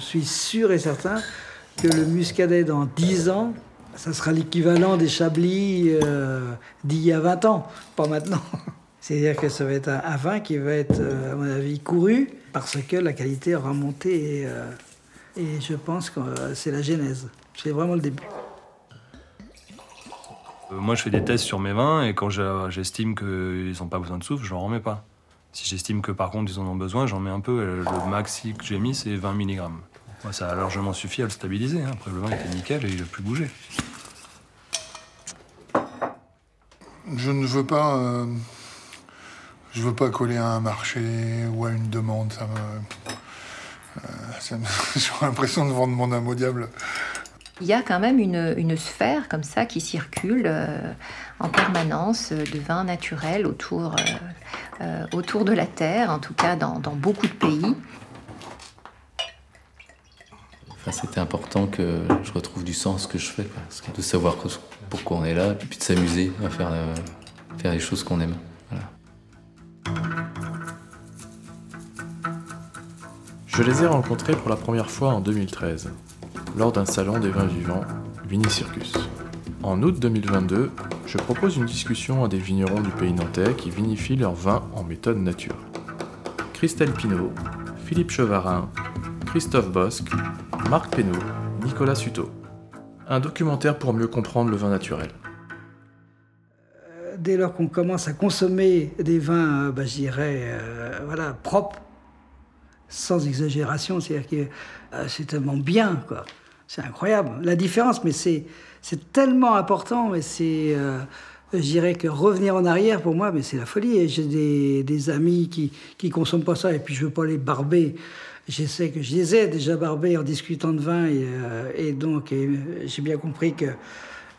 suis sûr et certain que le muscadet dans 10 ans, ça sera l'équivalent des chablis euh, d'il y a 20 ans, pas maintenant. C'est-à-dire que ça va être un, vin qui va être, euh, à mon avis, couru parce que la qualité aura monté et, euh, je pense que c'est la genèse. C'est vraiment le début. Moi, je fais des tests sur mes vins et quand j'estime qu'ils n'ont pas besoin de soufre, je n'en remets pas. Si j'estime que par contre ils en ont besoin, j'en mets un peu. Le maxi que j'ai mis, c'est 20 mg. Ça a largement suffi à le stabiliser. Hein. Après, le vin était nickel et il n'a plus bougé. Je ne veux pas. Euh, je veux pas coller à un marché ou à une demande. Ça me. Euh, J'ai l'impression de vendre mon âme au diable. Il y a quand même une, sphère comme ça qui circule euh, en permanence de vin naturel autour, autour de la Terre, en tout cas dans, beaucoup de pays. C'était important que je retrouve du sens que je fais, de savoir pourquoi on est là, et puis de s'amuser à faire, euh, les choses qu'on aime. Je les ai rencontrés pour la première fois en 2013, lors d'un salon des vins vivants, Vinicircus. En août 2022, je propose une discussion à des vignerons du pays nantais qui vinifient leurs vins en méthode nature. Christelle Pinault, Philippe Chevarin, Christophe Bosque, Marc Pénaud, Nicolas Suto. Un documentaire pour mieux comprendre le vin naturel. Euh, dès lors qu'on commence à consommer des vins, bah, je dirais, euh, voilà, propres, sans exagération, c'est-à-dire que c'est tellement bien, quoi. C'est incroyable. La différence, mais c'est, c'est tellement important, mais c'est, je dirais que revenir en arrière, pour moi, mais c'est la folie. J'ai des, des, amis qui ne consomment pas ça, et puis je veux pas les barber j'essaie que je les ai déjà barbés en discutant de vin et, euh, donc j'ai bien compris que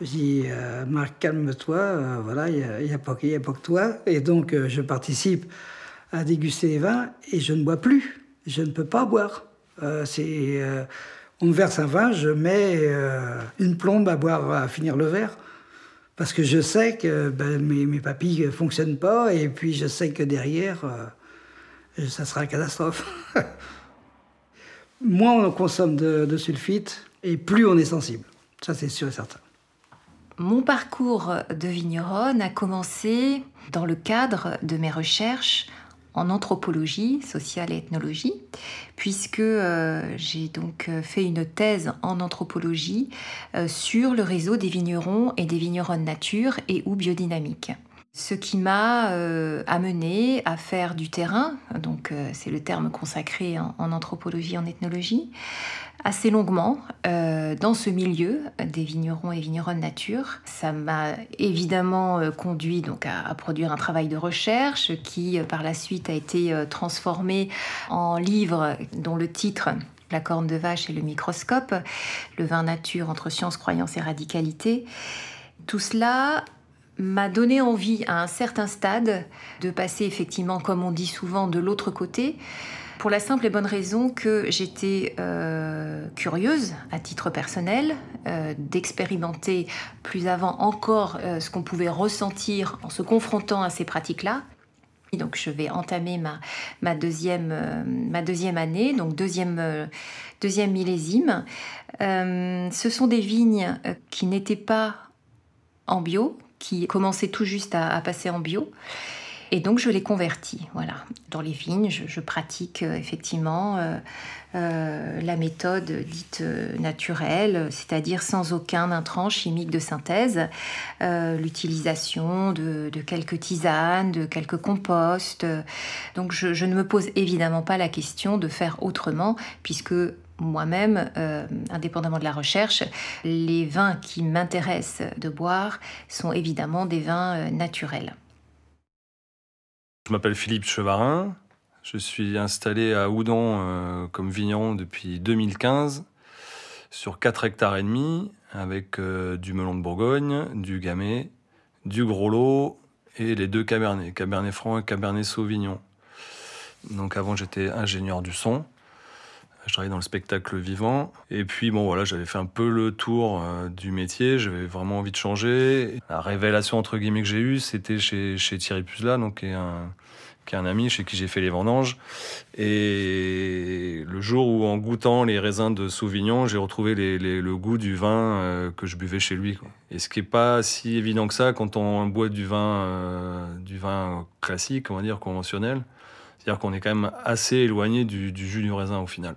je dis euh, Marc calme-toi euh, voilà il n'y a pas que toi. Et donc je participe à déguster les vins et je ne bois plus. Je ne peux pas boire. C'est on me verse un vin je mets une plombe à boire à finir le verre. Parce que je sais que ben, mes, mes papilles ne fonctionnent pas et puis je sais que derrière ça sera une catastrophe moins on consomme de, sulfite et plus on est sensible. Ça, c'est sûr et certain. Mon parcours de vigneronne a commencé dans le cadre de mes recherches en anthropologie sociale et ethnologie, puisque euh, j'ai donc euh, fait une thèse en anthropologie euh, sur le réseau des vignerons et des vigneronnes nature et ou biodynamique. Ce qui m'a euh, amené à faire du terrain, donc euh, c'est le terme consacré en, anthropologie, en ethnologie, assez longuement euh, dans ce milieu des vignerons et vigneronnes nature. Ça m'a évidemment conduit donc à, produire un travail de recherche qui par la suite a été transformé en livre dont le titre la corne de vache et le microscope, le vin nature entre science, croyance et radicalité. Tout cela m'a donné envie à un certain stade de passer effectivement, comme on dit souvent, de l'autre côté, pour la simple et bonne raison que j'étais euh, curieuse à titre personnel euh, d'expérimenter plus avant encore euh, ce qu'on pouvait ressentir en se confrontant à ces pratiques-là. Donc je vais entamer ma, deuxième, année, donc deuxième millésime. ce sont des vignes qui n'étaient pas en bio, qui commençait tout juste à, passer en bio. Et donc je l'ai converti, voilà. Dans les vignes, je, pratique euh, effectivement euh, euh, la méthode dite naturelle, c'est-à-dire sans aucun intrant chimique de synthèse, l'utilisation de, quelques tisanes, de quelques composts. Donc je, je, ne me pose évidemment pas la question de faire autrement, puisque moi-même, euh, indépendamment de la recherche, les vins qui m'intéressent de boire sont évidemment des vins euh, naturels. Je m'appelle Philippe Chevarin. Je suis installé à Oudon euh, comme vigneron depuis 2015 sur 4 hectares et demi avec du melon de Bourgogne, du gamay, du gros lot et les deux cabernets, cabernet franc et cabernet sauvignon. Donc avant j'étais ingénieur du son je travaillais dans le spectacle vivant. Et puis, bon, voilà, j'avais fait un peu le tour euh, du métier. J'avais vraiment envie de changer. La révélation, entre guillemets, que j'ai eue, c'était chez, Thierry Puzla, donc, qui est un, ami chez qui j'ai fait les vendanges. Et le jour où, en goûtant les raisins de Sauvignon, j'ai retrouvé le goût du vin euh, que je buvais chez lui. Et ce qui n'est pas si évident que ça quand on boit du vin, euh, du vin classique, on va dire conventionnel. C'est-à-dire qu'on est quand même assez éloigné du, jus du raisin au final.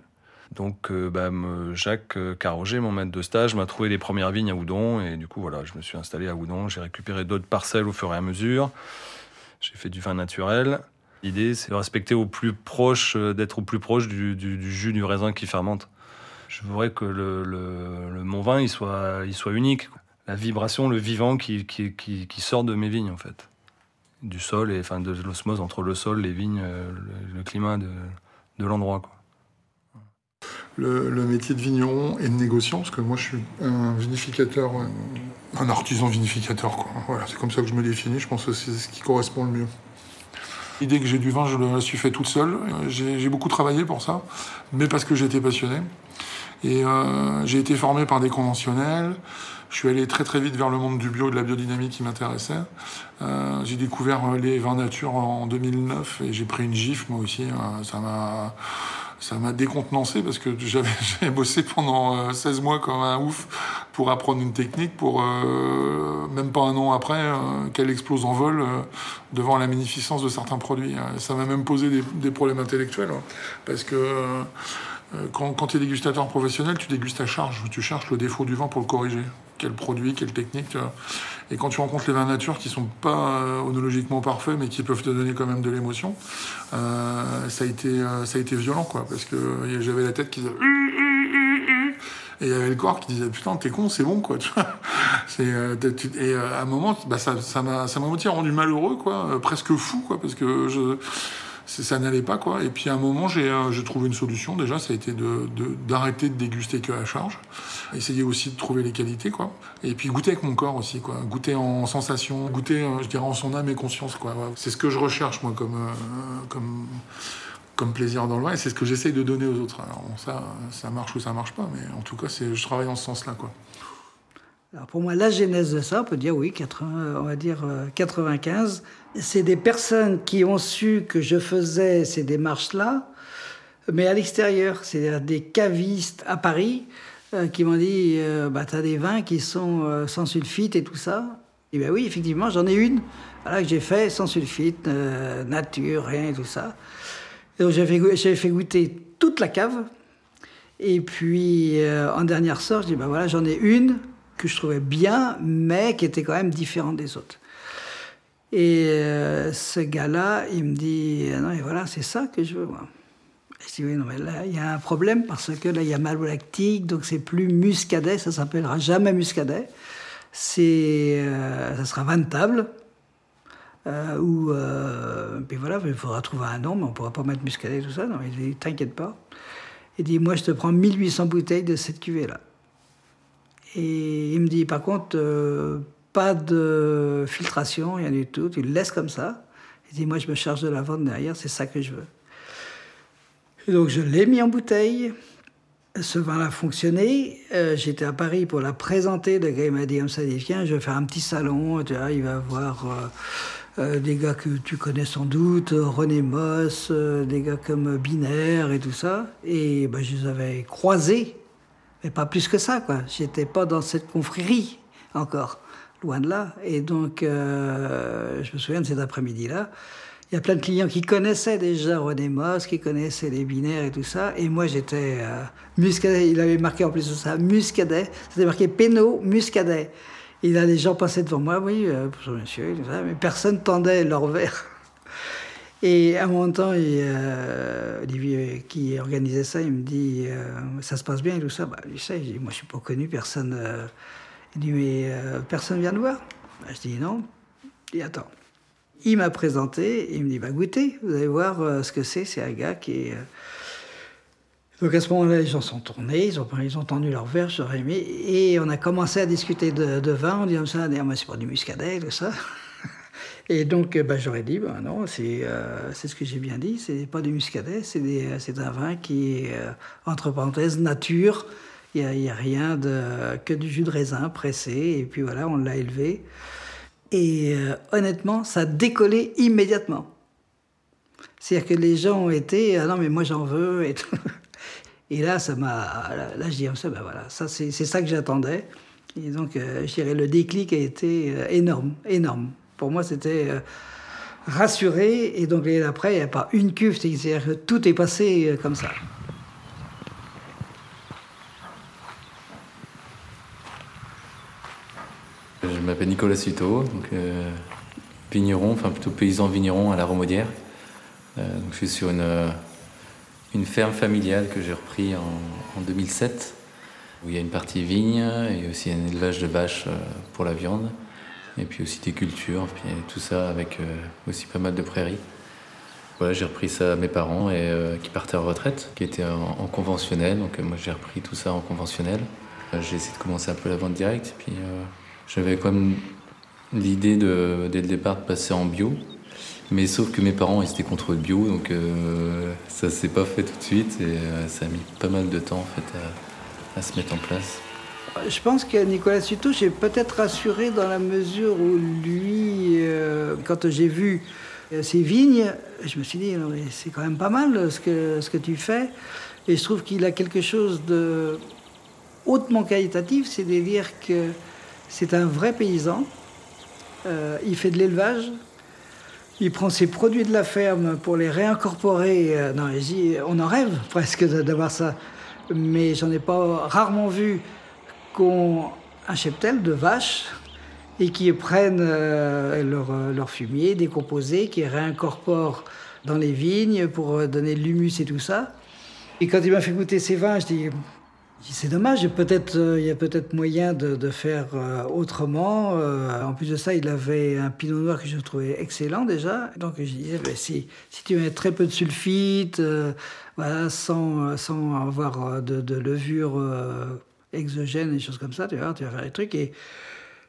Donc euh, bah, Jacques Carroger, mon maître de stage, m'a trouvé les premières vignes à Oudon et du coup voilà, je me suis installé à Oudon. J'ai récupéré d'autres parcelles au fur et à mesure. J'ai fait du vin naturel. L'idée, c'est de respecter au plus proche, euh, d'être au plus proche du, jus du raisin qui fermente. Je voudrais que le, mon vin, il soit, unique. La vibration, le vivant qui, sort de mes vignes, en fait. Du sol, et enfin de l'osmose entre le sol, les vignes, euh, le, climat de, de l'endroit. Le, métier de vigneron et de négociant, parce que moi je suis un vinificateur, euh, un artisan vinificateur. Quoi. Voilà, c'est comme ça que je me définis, je pense que c'est ce qui correspond le mieux. L'idée que j'ai du vin, je me suis fait toute seule. J'ai beaucoup travaillé pour ça, mais parce que j'étais passionné. Et euh, j'ai été formé par des conventionnels. Je suis allé très très vite vers le monde du bio et de la biodynamie qui m'intéressait. Euh, j'ai découvert les vins nature en 2009 et j'ai pris une gifle moi aussi. Euh, ça m'a ça m'a décontenancé parce que j'avais bossé pendant 16 mois comme un ouf pour apprendre une technique pour euh, même pas un an après euh, qu'elle explose en vol euh, devant la magnificence de certains produits. Ça m'a même posé des, problèmes intellectuels hein, parce que quand, quand tu es dégustateur professionnel, tu dégustes à charge, tu cherches le défaut du vin pour le corriger. Quel produit, quelle technique. Et quand tu rencontres les vins nature qui sont pas onologiquement parfaits mais qui peuvent te donner quand même de l'émotion, ça, a été, ça a été violent quoi. Parce que j'avais la tête qui disait et il y avait le corps qui disait putain t'es con c'est bon quoi euh, et euh, à un moment bah, ça ça m'a ça m'a rendu malheureux quoi euh, presque fou quoi parce que ça n'allait pas quoi. Et puis à un moment j'ai j'ai trouvé une solution. Déjà ça a été de d'arrêter de, déguster que à charge essayer aussi de trouver les qualités quoi et puis goûter avec mon corps aussi quoi goûter en sensation goûter je dirais en son âme et conscience quoi c'est ce que je recherche moi comme comme comme plaisir dans le vin, et c'est ce que j'essaye de donner aux autres. Alors ça, ça marche ou ça marche pas, mais en tout cas, je travaille en ce sens-là, quoi. Alors pour moi, la genèse de ça, on peut dire oui, 80, on va dire 95. Euh, c'est des personnes qui ont su que je faisais ces démarches-là, mais à l'extérieur, c'est-à-dire des cavistes à Paris euh, qui m'ont dit euh, bah, tu as des vins qui sont sans sulfite et tout ça. Et bien oui, effectivement, j'en ai une voilà, que j'ai fait sans sulfite, nature, rien et tout ça. Donc j'avais fait goûter toute la cave. Et puis euh, en dernière sorte, je dis ben voilà, j'en ai une que je trouvais bien, mais qui était quand même différente des autres. Et euh, ce gars-là, il me dit non, et voilà, c'est ça que je veux moi. Je dis oui, non, mais là, il y a un problème parce que là, il y a malolactique, donc c'est plus muscadet, ça s'appellera jamais muscadet. C'est, euh, ça sera vantable. Euh, ou euh, puis voilà, il faudra trouver un nom, mais on ne pourra pas mettre muscadet et tout ça. Non, il dit, t'inquiète pas. Il dit, moi, je te prends 1800 bouteilles de cette cuvée-là. Et il me dit, par contre, euh, pas de filtration, rien du tout, tu le laisses comme ça. Il dit, moi, je me charge de la vente derrière, c'est ça que je veux. Donc, je l'ai mis en bouteille. Ce vin a fonctionné. J'étais à Paris pour la présenter. Le gars m'a dit comme ça, viens, je vais faire un petit salon. Tu vois, il va voir euh, des gars que tu connais sans doute, René Moss, euh, des gars comme Binaire et tout ça. Et ben, je les avais croisés, mais pas plus que ça, quoi. J'étais pas dans cette confrérie encore, loin de là. Et donc, euh, je me souviens de cet après-midi-là. Il y a plein de clients qui connaissaient déjà René Moss, qui connaissaient les binaires et tout ça. Et moi, j'étais muscadet. Il avait marqué en plus de ça, muscadet. C'était marqué Pénaud, muscadet. Et là, les gens passaient devant moi, oui, euh, bonjour monsieur, mais personne tendait leur verre. Et à moment temps, euh, Olivier qui organisait ça, il me dit euh, Ça se passe bien et tout ça bah, Je sais, je moi je suis pas connu, personne. il dit Mais personne vient nous voir bah, Je dis Non. Il dit Attends. Il m'a présenté, il me dit bah, Goûtez, vous allez voir ce que c'est. C'est un gars qui est donc à ce moment-là, les gens sont tournés, ils ont, ils ont tendu leur verre, j'aurais aimé, et on a commencé à discuter de, vin, on dit comme ça, mais c'est pas du muscadet, tout ça. Et donc, bah, j'aurais dit, bah, non, euh, c'est ce que j'ai bien dit, c'est pas du muscadet, c'est un vin qui est, euh, entre parenthèses, nature. Il n'y a, rien que du jus de raisin pressé, et puis voilà, on l'a élevé. Et euh, honnêtement, ça a décollé immédiatement. C'est-à-dire que les gens ont été, ah non mais moi j'en veux et tout. Et là, ça m'a, là, je dis, ben voilà, ça c'est ça que j'attendais. Et donc, euh, je dirais, le déclic a été euh, énorme, énorme. Pour moi, c'était euh, rassuré. Et donc, l'année d'après, il n'y a pas une cuve, c'est-à-dire que tout est passé comme ça. Je m'appelle Nicolas Suto, donc vigneron, enfin plutôt paysan vigneron à la Romaudière. donc je suis sur une, ferme familiale que j'ai repris en, 2007, où il y a une partie vigne et aussi un élevage de vaches euh, pour la viande, et puis aussi des cultures, puis tout ça avec euh, aussi pas mal de prairies. Voilà, j'ai repris ça à mes parents euh, qui partaient en retraite, qui étaient en, conventionnel, donc moi j'ai repris tout ça en conventionnel. J'ai essayé de commencer un peu la vente directe, puis j'avais même l'idée dès le départ de passer en bio, mais sauf que mes parents ils étaient contre le bio, donc euh, ça s'est pas fait tout de suite et euh, ça a mis pas mal de temps en fait à, se mettre en place. Je pense que Nicolas Suto, j'ai peut-être rassuré dans la mesure où lui, euh, quand j'ai vu ses vignes, je me suis dit, c'est quand même pas mal ce que, ce que tu fais. Et je trouve qu'il a quelque chose de hautement qualitatif, c'est-à-dire que c'est un vrai paysan. il fait de l'élevage, il prend ses produits de la ferme pour les réincorporer. Euh, non, on en rêve presque d'avoir ça. Mais j'en ai pas rarement vu qu'on un cheptel de vaches et qui prennent euh, leur, euh, leur, fumier décomposé, qui réincorporent dans les vignes pour donner de l'humus et tout ça. Et quand il m'a fait goûter ces vins, je dis c'est dommage, peut-être euh, il y a peut-être moyen de, faire euh, autrement. Euh, en plus de ça, il avait un pinot noir que je trouvais excellent déjà. Donc je disais, ben, si, tu mets très peu de sulfite, voilà, sans, avoir de, de levure exogène et des choses comme ça, tu vas, tu vas faire des trucs. Et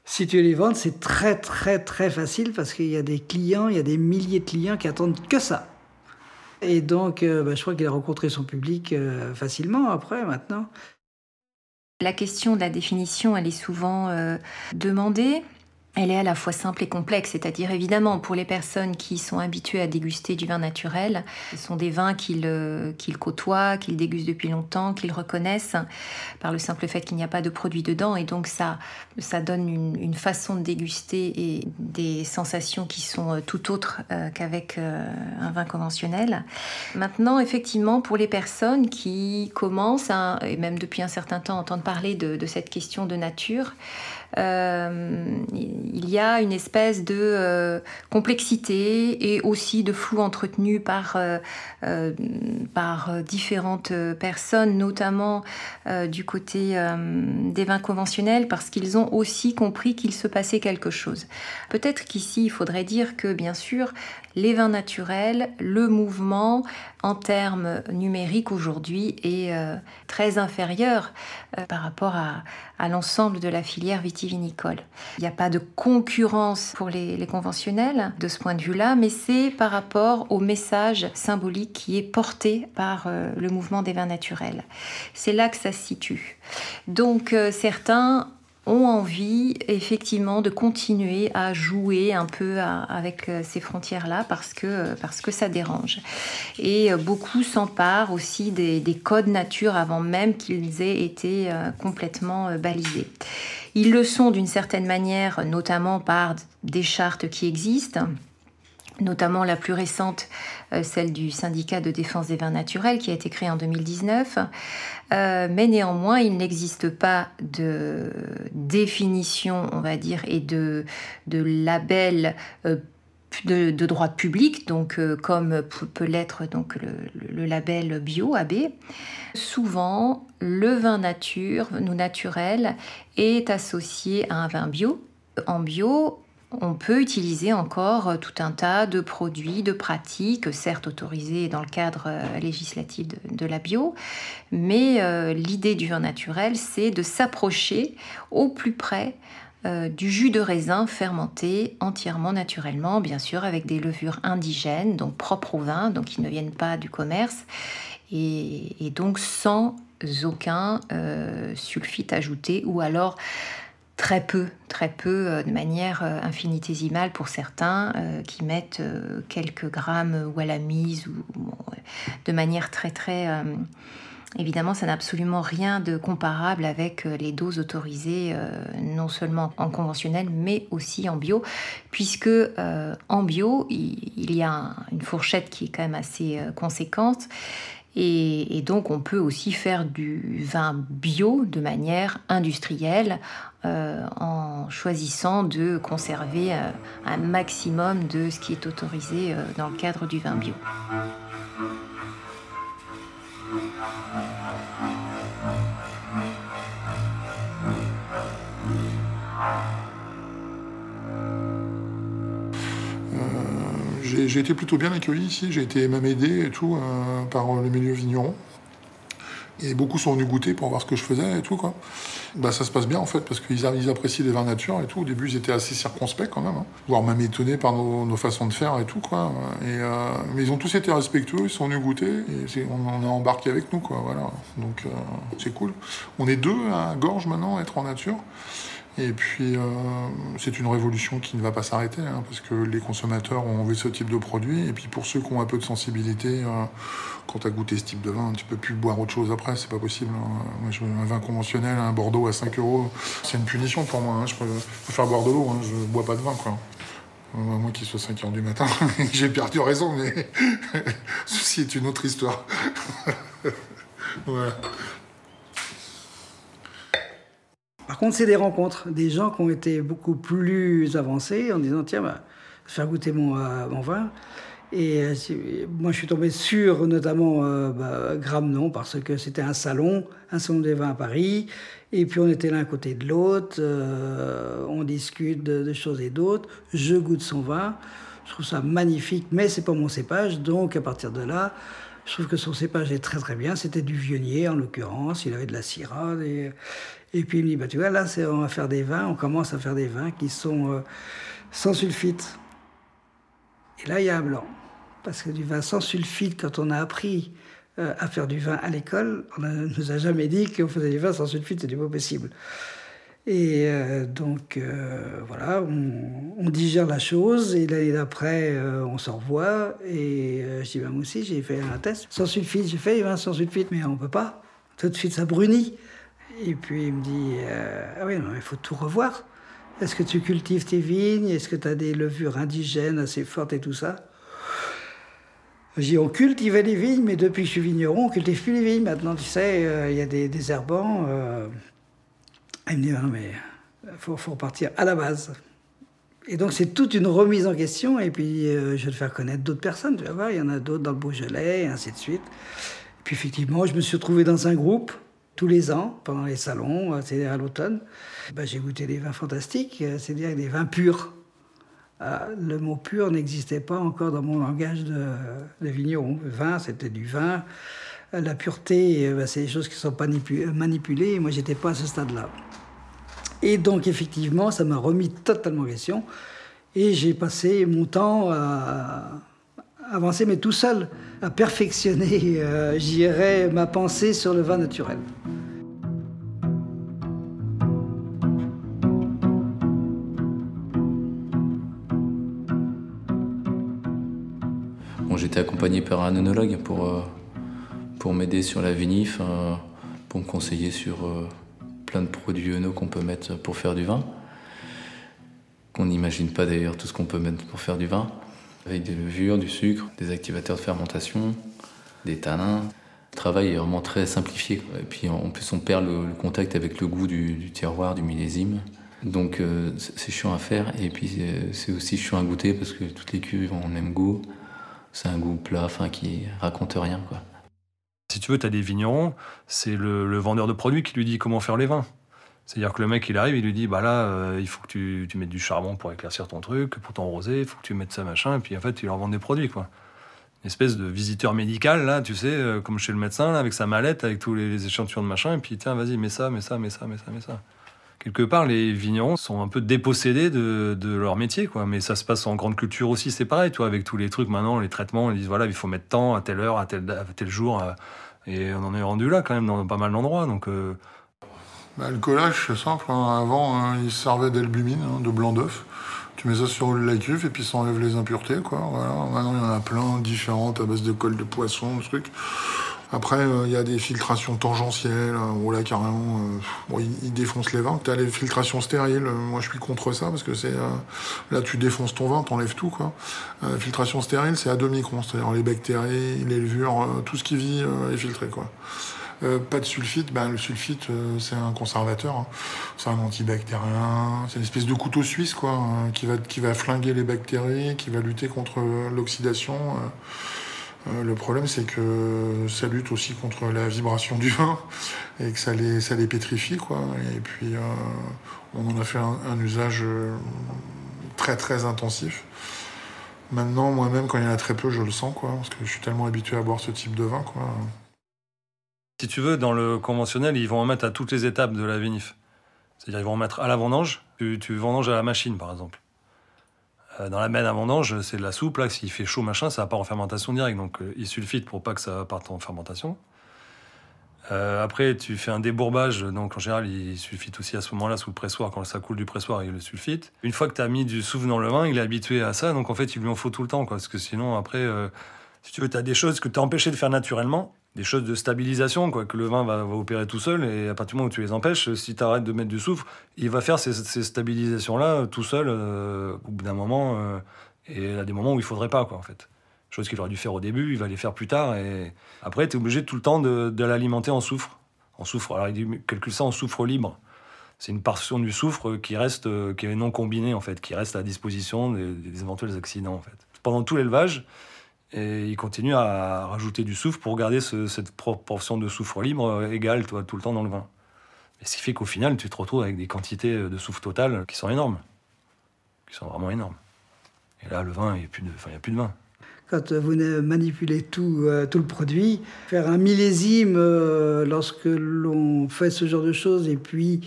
si tu les vends, c'est très très très facile parce qu'il y a des clients, il y a des milliers de clients qui attendent que ça. Et donc, ben, je crois qu'il a rencontré son public facilement après, maintenant. La question de la définition, elle est souvent euh, demandée elle est à la fois simple et complexe, c'est-à-dire évidemment pour les personnes qui sont habituées à déguster du vin naturel, ce sont des vins qu'ils euh, côtoient, qu'ils dégustent depuis longtemps, qu'ils reconnaissent par le simple fait qu'il n'y a pas de produit dedans et donc ça, ça donne une, façon de déguster et des sensations qui sont euh, tout autres euh, qu'avec un vin conventionnel. Maintenant, effectivement, pour les personnes qui commencent, et même depuis un certain temps, entendre parler de, de cette question de nature, euh, il y a une espèce de euh, complexité et aussi de flou entretenu par, euh, par différentes personnes, notamment du côté des vins conventionnels, parce qu'ils ont aussi compris qu'il se passait quelque chose. Peut-être qu'ici, il faudrait dire que, bien sûr, les vins naturels, le mouvement en termes numériques aujourd'hui est euh, très inférieur euh, par rapport à, l'ensemble de la filière vitivinicole. Il n'y a pas de concurrence pour les, conventionnels de ce point de vue-là, mais c'est par rapport au message symbolique qui est porté par euh, le mouvement des vins naturels. C'est là que ça se situe. Donc certains ont envie effectivement de continuer à jouer un peu avec euh, ces frontières-là parce que, euh, parce que ça dérange. Et euh, beaucoup s'emparent aussi des, codes nature avant même qu'ils aient été complètement balisés. Ils le sont d'une certaine manière, notamment par des chartes qui existent notamment la plus récente, celle du syndicat de défense des vins naturels qui a été créée en 2019. Euh, mais néanmoins, il n'existe pas de définition, on va dire, et de, label euh, de, droit public, donc comme peut l'être donc le, label bio AB. Souvent, le vin nous naturel, est associé à un vin bio. En bio, on peut utiliser encore euh, tout un tas de produits, de pratiques, certes autorisés dans le cadre euh, législatif de, la bio, mais euh, l'idée du vin naturel, c'est de s'approcher au plus près du jus de raisin fermenté entièrement naturellement, bien sûr avec des levures indigènes, donc propres au vin, donc qui ne viennent pas du commerce, et, donc sans aucun sulfite ajouté, ou alors très peu, très peu, de manière infinitésimale pour certains, qui mettent quelques grammes ou à la mise, ou de manière très très Évidemment, ça n'a absolument rien de comparable avec euh, les doses autorisées, euh, non seulement en conventionnel, mais aussi en bio, puisque euh, en bio, il, y a une fourchette qui est quand même assez conséquente. Et, donc, on peut aussi faire du vin bio de manière industrielle en choisissant de conserver un maximum de ce qui est autorisé dans le cadre du vin bio. j'ai été plutôt bien accueilli ici. J'ai été même aidé et tout euh, par le milieu vigneron. Et beaucoup sont venus goûter pour voir ce que je faisais et tout quoi. Bah ça se passe bien en fait parce qu'ils ils apprécient les vins nature et tout. Au début ils étaient assez circonspects quand même, hein. voire même étonnés par nos, façons de faire et tout quoi. Et euh, mais ils ont tous été respectueux, ils sont venus goûter et on, a embarqué avec nous quoi. Voilà. Donc euh, c'est cool. On est deux à Gorge maintenant, à être en nature. Et puis, euh, c'est une révolution qui ne va pas s'arrêter, hein, parce que les consommateurs ont envie de ce type de produit. Et puis, pour ceux qui ont un peu de sensibilité, euh, quand tu as goûté ce type de vin, tu peux plus boire autre chose après, c'est pas possible. Hein. Un vin conventionnel, un Bordeaux à 5 euros, c'est une punition pour moi. Hein. Je peux, faire boire de l'eau, hein. je bois pas de vin, quoi. Euh, moi qui soit 5 heures du matin, j'ai perdu raison, mais ceci est une autre histoire. voilà. Par contre, c'est des rencontres, des gens qui ont été beaucoup plus avancés en disant tiens, bah, faire goûter mon, euh, vin. Et euh, moi, je suis tombé sur notamment euh, bah, Gramnon parce que c'était un salon, un salon des vins à Paris. Et puis on était l'un à côté de l'autre, on discute de, choses et d'autres. Je goûte son vin, je trouve ça magnifique, mais c'est pas mon cépage. Donc à partir de là, je trouve que son cépage est très très bien. C'était du Vionnier en l'occurrence, il avait de la Syrah. Et puis il me dit, bah, tu vois, là, on va faire des vins, on commence à faire des vins qui sont euh, sans sulfite. Et là, il y a un blanc. Parce que du vin sans sulfite, quand on a appris euh, à faire du vin à l'école, on ne nous a jamais dit qu'on faisait du vin sans sulfite, c'est du pas possible. Et euh, donc, voilà, on, digère la chose, et l'année d'après, on se revoit, et je dis, bah, moi aussi, j'ai fait un test sans sulfite, j'ai fait du vin sans sulfite, mais on ne peut pas. Tout de suite, ça brunit. Et puis il me dit euh, Ah oui, non, il faut tout revoir. Est-ce que tu cultives tes vignes? Est-ce que tu as des levures indigènes assez fortes et tout ça? J'ai On cultivait les vignes, mais depuis que je suis vigneron, on cultive plus les vignes. Maintenant, tu sais, euh, il y a des, des herbants. Euh... Il me dit Non, mais il faut, repartir à la base. Et donc c'est toute une remise en question, et puis je vais te faire connaître d'autres personnes, tu vas voir, il y en a d'autres dans le Beaujolais, et ainsi de suite. Et puis effectivement, je me suis retrouvé dans un groupe tous les ans, pendant les salons, euh, c'est-à-dire à l'automne. Ben, j'ai goûté des vins fantastiques, euh, c'est-à-dire des vins purs. Euh, le mot pur n'existait pas encore dans mon langage de, de vigneron. Vin, c'était du vin. La pureté, ben, c'est des choses qui sont manipulées. Et moi, j'étais pas à ce stade-là. Et donc, effectivement, ça m'a remis totalement en question. Et j'ai passé mon temps à avancer, mais tout seul à perfectionner, euh, ma pensée sur le vin naturel. Bon, J'étais accompagné par un œnologue pour, euh, pour m'aider sur la vinif, euh, pour me conseiller sur plein de produits œnos qu'on peut mettre pour faire du vin. Qu'on n'imagine pas d'ailleurs tout ce qu'on peut mettre pour faire du vin avec des levures, du sucre, des activateurs de fermentation, des tanins. Le travail est vraiment très simplifié. Et puis en plus, on perd le, contact avec le goût du, terroir, du millésime. Donc euh, c'est chiant à faire. Et puis c'est aussi chiant à goûter parce que toutes les cuves ont le même goût. C'est un goût plat, enfin qui raconte rien. Quoi. Si tu veux, tu as des vignerons, c'est le vendeur de produits qui lui dit comment faire les vins. C'est-à-dire que le mec, il arrive, il lui dit, bah là, euh, il faut que tu, tu, mettes du charbon pour éclaircir ton truc, pour ton rosé, il faut que tu mettes ça, machin, et puis en fait, il leur vend des produits, quoi. Une espèce de visiteur médical, là, tu sais, euh, comme chez le médecin, là, avec sa mallette, avec tous les, échantillons de machin, et puis tiens, vas-y, mets ça, mets ça, mets ça, mets ça, mets ça. Quelque part, les vignerons sont un peu dépossédés de, de, leur métier, quoi. Mais ça se passe en grande culture aussi, c'est pareil, toi, avec tous les trucs maintenant, les traitements, ils disent, voilà, il faut mettre tant, à telle heure, à tel, à jour, et on en est rendu là, quand même, dans pas mal d'endroits, donc... Euh, bah, Le collage, c'est simple. Hein. Avant, hein, il servait d'albumine, hein, de blanc d'œuf. Tu mets ça sur la cuve et puis ça enlève les impuretés. Quoi. Voilà. Maintenant, il y en a plein différentes à base de colle de poisson, ce truc. Après, euh, il y a des filtrations tangentielles, hein, où là, carrément, euh, ils, défoncent les vins. Tu as les filtrations stériles, euh, moi je suis contre ça, parce que c'est là, tu défonces ton vin, t'enlèves tout. Quoi. filtration stérile, c'est à demi-microns, c'est-à-dire les bactéries, les levures, tout ce qui vit est filtré. Quoi. Pas de sulfite, ben, le sulfite c'est un conservateur, hein. c'est un antibactérien, c'est une espèce de couteau suisse quoi, hein, qui, va, flinguer les bactéries, qui va lutter contre l'oxydation. Euh, le problème, c'est que ça lutte aussi contre la vibration du vin et que ça les, pétrifie. Quoi. Et puis, euh, on en a fait un, usage euh, très très intensif. Maintenant, moi-même, quand il y en a très peu, je le sens, quoi, parce que je suis tellement habitué à boire ce type de vin. Si tu veux, dans le conventionnel, ils vont en mettre à toutes les étapes de la vinif. C'est-à-dire, ils vont en mettre à la vendange. Tu, tu vendanges à la machine, par exemple. Euh, dans la mène à vendange, c'est de la soupe. Là, s'il fait chaud, machin, ça pas en fermentation directe. Donc, euh, il sulfite pour pas que ça parte en fermentation. Euh, après, tu fais un débourbage. Donc, en général, il sulfite aussi à ce moment-là sous le pressoir. Quand ça coule du pressoir, il le sulfite. Une fois que tu as mis du soufre dans le vin, il est habitué à ça. Donc, en fait, il lui en faut tout le temps. Quoi, parce que sinon, après, si tu veux, tu as des choses que tu as empêché de faire naturellement des choses de stabilisation, quoi, que le vin va, opérer tout seul, et à partir du moment où tu les empêches, si tu arrêtes de mettre du soufre, il va faire ces, stabilisations-là tout seul euh, au bout d'un moment, euh, et à des moments où il faudrait pas, quoi, en fait. Chose qu'il aurait dû faire au début, il va les faire plus tard, et après, tu es obligé tout le temps de, l'alimenter en soufre. En soufre, alors il calcule ça en soufre libre. C'est une portion du soufre qui reste, euh, qui est non combinée, en fait, qui reste à disposition des, des éventuels accidents, en fait. Pendant tout l'élevage, et il continue à rajouter du soufre pour garder cette proportion de soufre libre euh, égale tout le temps dans le vin. Et ce qui fait qu'au final, tu te retrouves avec des quantités de soufre total qui sont énormes. Qui sont vraiment énormes. Et là, le vin, il n'y a, plus de, vin. Quand vous manipulez tout, euh, tout le produit, faire un millésime euh, lorsque l'on fait ce genre de choses et puis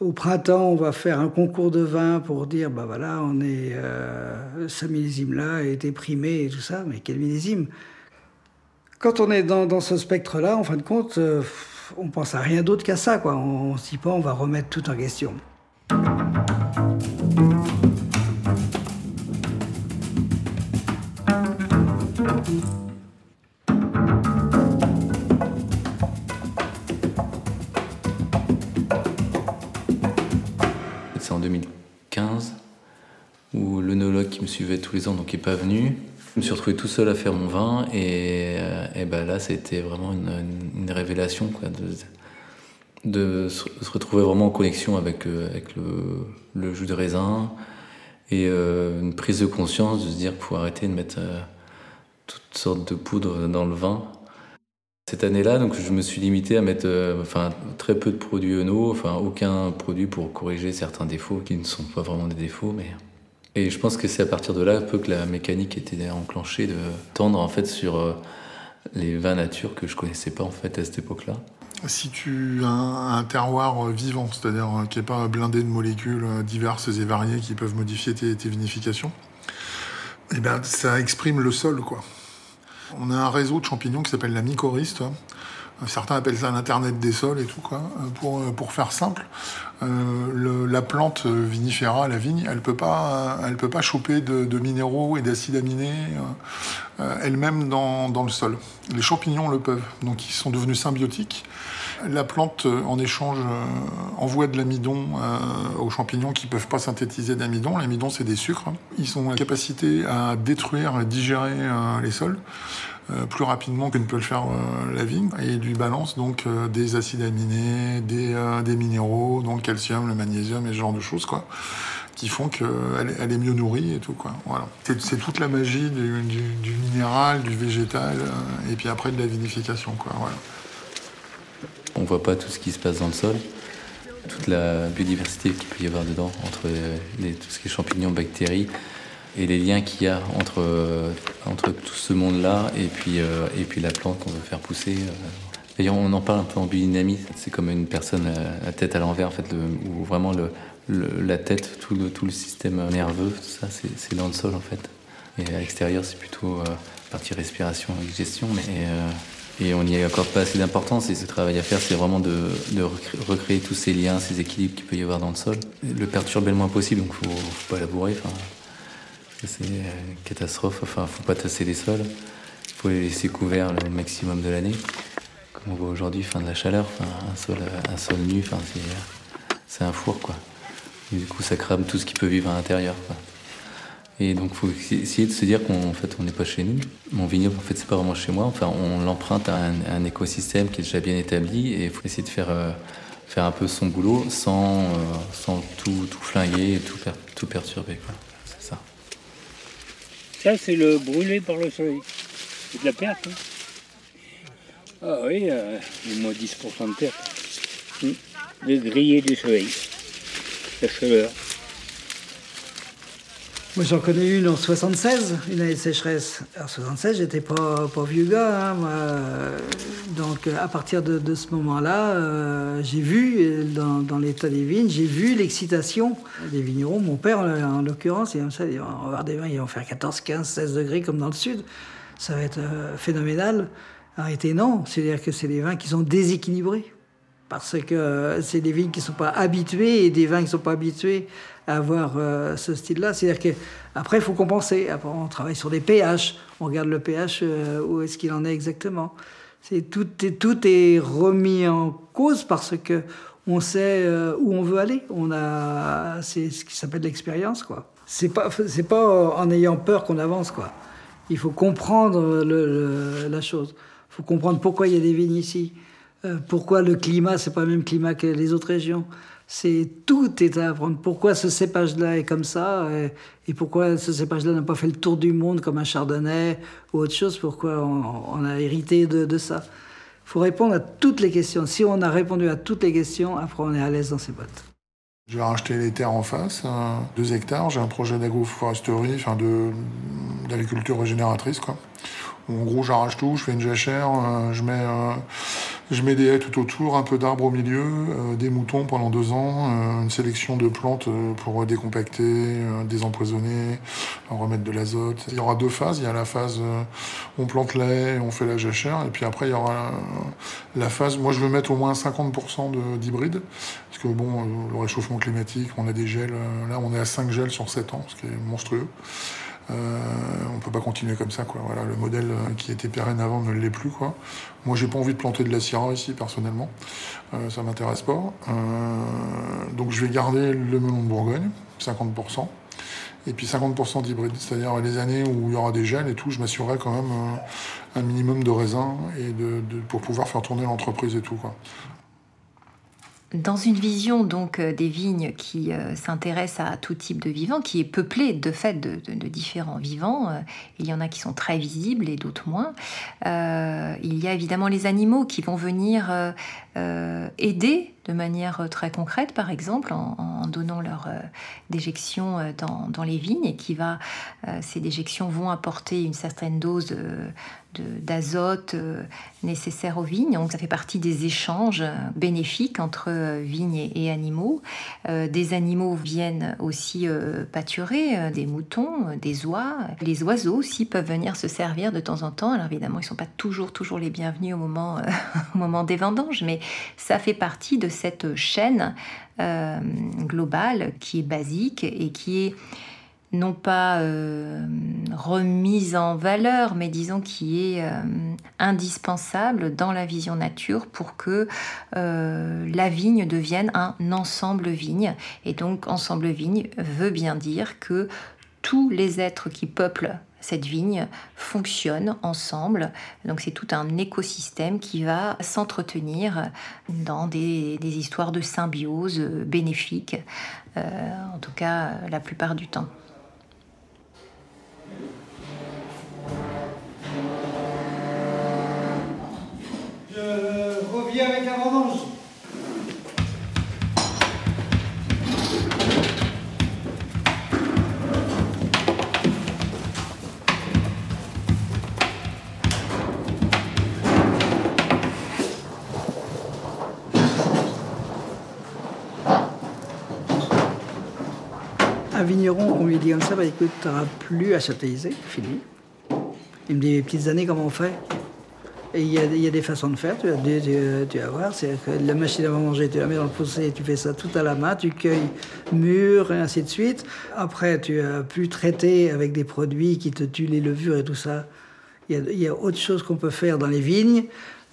au printemps, on va faire un concours de vin pour dire, bah voilà, on est, euh, ce millésime-là a été primé et tout ça, mais quel millésime? Quand on est dans, ce spectre-là, en fin de compte, euh, on pense à rien d'autre qu'à ça, quoi. On, dit pas, on va remettre tout en question. Tous les ans, donc il n'est pas venu. Je me suis retrouvé tout seul à faire mon vin et, euh, et ben là, c'était vraiment une, révélation de, se retrouver vraiment en connexion avec, euh, le, jus de raisin et euh, une prise de conscience de se dire qu'il faut arrêter de mettre toutes sortes de poudres dans le vin. Cette année-là, donc je me suis limité à mettre enfin, très peu de produits Eno, enfin aucun produit pour corriger certains défauts qui ne sont pas vraiment des défauts, mais et je pense que c'est à partir de là un peu que la mécanique était enclenchée de tendre en fait sur euh, les vins nature que je connaissais pas en fait à cette époque-là. Si tu as un terroir euh, vivant, c'est-à-dire euh, qui n'est pas blindé de molécules diverses et variées qui peuvent modifier tes, vinifications, eh ben, ça exprime le sol. quoi. On a un réseau de champignons qui s'appelle la mycorhize, Certains appellent ça l'Internet des sols et tout, quoi. Euh, pour, euh, pour faire simple, euh, la plante vinifera, la vigne, elle peut peut pas choper de, minéraux et d'acides aminés elle-même dans, le sol. Les champignons le peuvent, donc ils sont devenus symbiotiques. La plante, en échange, envoie de l'amidon aux champignons qui peuvent pas synthétiser d'amidon. L'amidon, c'est des sucres. Ils ont la capacité à détruire, et digérer les sols. Euh, plus rapidement que ne peut le faire euh, la vigne et lui balance donc euh, des acides aminés, des, minéraux, donc calcium, le magnésium et ce genre de choses quoi qui font qu'elle elle est mieux nourrie et tout. Quoi. Voilà. C'est toute la magie du, minéral, du végétal, et puis après de la vinification. Quoi. Voilà. On voit pas tout ce qui se passe dans le sol, toute la biodiversité qu'il peut y avoir dedans, entre tout ce qui est champignons, bactéries, et les liens qu'il y a entre, euh, entre tout ce monde-là et puis, euh, et puis la plante qu'on veut faire pousser. Euh. D'ailleurs, on en parle un peu en biodynamie. C'est comme une personne la tête à l'envers, en fait, où vraiment la tête, tout le, tout le système nerveux, tout ça, c'est dans le sol, en fait. Et à l'extérieur, c'est plutôt partie respiration et digestion. Mais, Et on n'y accorde pas assez d'importance et ce travail à faire, c'est vraiment de, recréer, tous ces liens, ces équilibres qu'il peut y avoir dans le sol. Le perturber le moins possible, donc il ne faut pas labourer. C'est une catastrophe. Enfin, faut pas tasser les sols. Il faut les laisser couverts le maximum de l'année. Comme on voit aujourd'hui, fin de la chaleur, un sol, un sol nu, c'est un four quoi. du coup, ça crame tout ce qui peut vivre à l'intérieur. Et donc, il faut essayer de se dire qu'en fait, n'est pas chez nous. Mon vignoble, en fait, c'est pas vraiment chez moi. Enfin, on l'emprunte à un, écosystème qui est déjà bien établi et il faut essayer de faire, euh, un peu son boulot sans, euh, tout, flinguer et tout, perturber. Ça, c'est le brûlé par le soleil. C'est de la perte. Hein. Ah oui, euh, moins 10% de perte. Le grillé du soleil. La chaleur. Moi, j'en connais une en 76, une année de sécheresse. En 76, j'étais pas, pas vieux gars. Hein, moi. Donc, à partir de, de ce moment-là, euh, j'ai vu, dans, dans l'état des vignes, j'ai vu l'excitation des vignerons. Mon père, en l'occurrence, il, va avoir des vins, ils vont faire 14, 15, 16 degrés comme dans le sud. Ça va être euh, phénoménal. Arrêtez, non. C'est-à-dire que c'est des vins qui sont déséquilibrés parce que c'est des vignes qui ne sont pas habituées et des vins qui ne sont pas habitués avoir euh, ce style-là. C'est-à-dire qu'après, il faut compenser. Après, on travaille sur des pH. On regarde le pH, euh, où est-ce qu'il en est exactement. C'est, tout, est, tout est remis en cause parce que on sait euh, où on veut aller. On a, c'est ce qui s'appelle l'expérience, quoi. C'est pas, pas en ayant peur qu'on avance, quoi. Il faut comprendre la chose. Il faut comprendre pourquoi il y a des vignes ici. Pourquoi le climat, c'est pas le même climat que les autres régions. C'est tout est à apprendre. Pourquoi ce cépage-là est comme ça et, pourquoi ce cépage-là n'a pas fait le tour du monde comme un chardonnay ou autre chose? Pourquoi on, a hérité de, ça? Il faut répondre à toutes les questions. Si on a répondu à toutes les questions, après on est à l'aise dans ses bottes. Je vais racheter les terres en face, deux hectares. J'ai un projet d'agroforesterie, enfin d'agriculture régénératrice, quoi. En gros, j'arrache tout, je fais une jachère, euh, je mets, euh, je mets des haies tout autour, un peu d'arbres au milieu, euh, des moutons pendant deux ans, une sélection de plantes pour décompacter, désempoisonner, remettre de l'azote. Il y aura deux phases. Il y a la phase on plante lait, on fait la jachère, et puis après il y aura la phase. Moi, je veux mettre au moins 50% d'hybride, parce que bon, le réchauffement climatique, on a des gels. Là, on est à 5 gels sur 7 ans, ce qui est monstrueux. Euh, on peut pas continuer comme ça. Voilà, le modèle euh, qui était pérenne avant ne l'est plus, quoi. Moi, j'ai pas envie de planter de la syrah ici, personnellement. Euh, ça m'intéresse pas. donc, je vais garder le melon de Bourgogne, 50%. Et puis 50% d'hybride, c'est-à-dire les années où il y aura des gels et tout, je m'assurerai quand même un minimum de raisin et de, pour pouvoir faire tourner l'entreprise et tout. Dans une vision donc euh, des vignes qui euh, s'intéresse à tout type de vivants, qui est peuplée de fait de, différents vivants, euh, il y en a qui sont très visibles et d'autres moins. il y a évidemment les animaux qui vont venir aider de manière très concrète, par exemple, en, donnant leur déjection dans, les vignes, et qui va, ces déjections vont apporter une certaine dose d'azote euh, nécessaire aux vignes. Donc ça fait partie des échanges bénéfiques entre euh, vignes et, animaux. Euh, des animaux viennent aussi pâturer, des moutons, des oies. Les oiseaux aussi peuvent venir se servir de temps en temps. Alors évidemment, ils ne sont pas toujours, toujours les bienvenus au moment, au moment des vendanges, mais ça fait partie de cette chaîne globale qui est basique et qui est non pas euh, remise en valeur, mais disons qui est euh, indispensable dans la vision nature pour que euh, la vigne devienne un ensemble vigne. Et donc ensemble vigne veut bien dire que tous les êtres qui peuplent cette vigne fonctionnent ensemble. Donc c'est tout un écosystème qui va s'entretenir dans des, des, histoires de symbiose bénéfiques, en tout cas la plupart du temps. Avec la vendange. Un vigneron, on lui dit comme ça, bah écoute, n'auras plus à châtailliser, fini. Il me dit, les petites années, comment on fait? Et il y, a, des façons de faire, tu vas, tu, tu vas voir. C'est que la machine à manger, tu la mets dans le fossé, tu fais ça tout à la main, tu cueilles mûr et ainsi de suite. Après, tu as pu traiter avec des produits qui te tuent les levures et tout ça. Il y a, autre chose qu'on peut faire dans les vignes.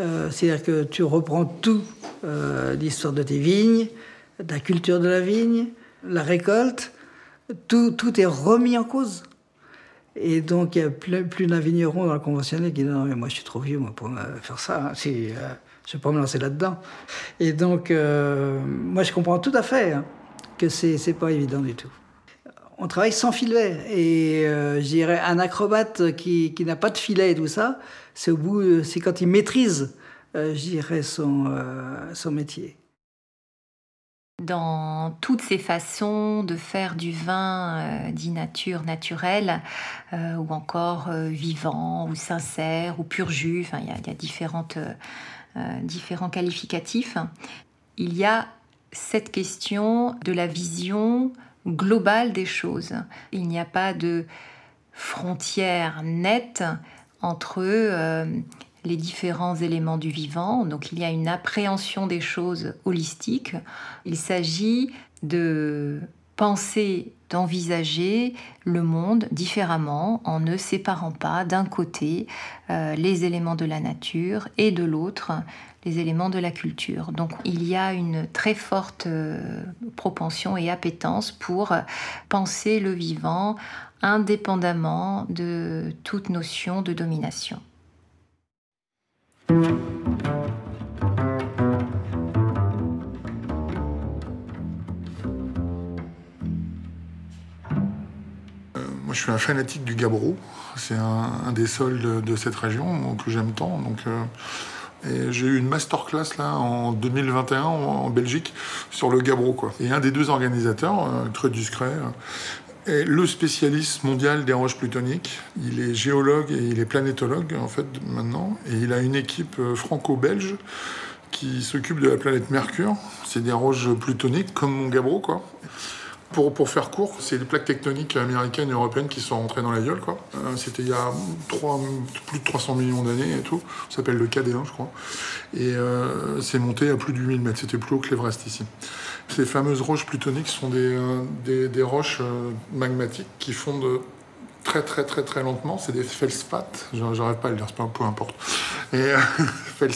Euh, C'est-à-dire que tu reprends tout, euh, l'histoire de tes vignes, la culture de la vigne, la récolte, tout, tout est remis en cause. Et donc, il y a plus, plus d'un vigneron dans le conventionnel qui dit Non, mais moi, je suis trop vieux moi, pour faire ça. hein. Euh, je ne vais pas me lancer là-dedans. Et donc, euh, moi, je comprends tout à fait hein, que c'est c'est pas évident du tout. On travaille sans filet. Et euh, je dirais, un acrobate qui, qui n'a pas de filet et tout ça, c'est au bout, c'est quand il maîtrise, euh, je dirais, son, euh, son métier. Dans toutes ces façons de faire du vin euh, dit nature, naturel, euh, ou encore euh, vivant, ou sincère, ou pur jus, il y a, y a différentes, euh, différents qualificatifs, il y a cette question de la vision globale des choses. Il n'y a pas de frontière nette entre les différents éléments du vivant. Donc il y a une appréhension des choses holistiques. Il s'agit de penser, d'envisager le monde différemment en ne séparant pas d'un côté euh, les éléments de la nature et de l'autre les éléments de la culture. Donc il y a une très forte euh, propension et appétence pour penser le vivant indépendamment de toute notion de domination. Moi, je suis un fanatique du Gabro. C'est un, des sols de, cette région que j'aime tant. Donc, euh, j'ai eu une masterclass en 2021 en, Belgique sur le. Quoi. Et un des deux organisateurs, euh, très discret, euh, est le spécialiste mondial des roches plutoniques. Il est géologue et il est planétologue en fait maintenant. Et il a une équipe euh, franco-belge qui s'occupe de la planète Mercure. C'est des roches plutoniques comme mon Gabro quoi. Pour, pour faire court, c'est les plaques tectoniques américaines et européennes qui sont rentrées dans la gueule. quoi. Euh, C'était il y a plus de 300 millions d'années et tout. Ça s'appelle le KD1, je crois. Et euh, c'est monté à plus de 8000 mètres. C'était plus haut que l'Everest ici. Ces fameuses roches plutoniques sont des, euh, des, des roches euh, magmatiques qui fondent très très très très lentement. C'est des feldspaths. J'arrive pas à le dire, c'est pas peu importe. Et euh.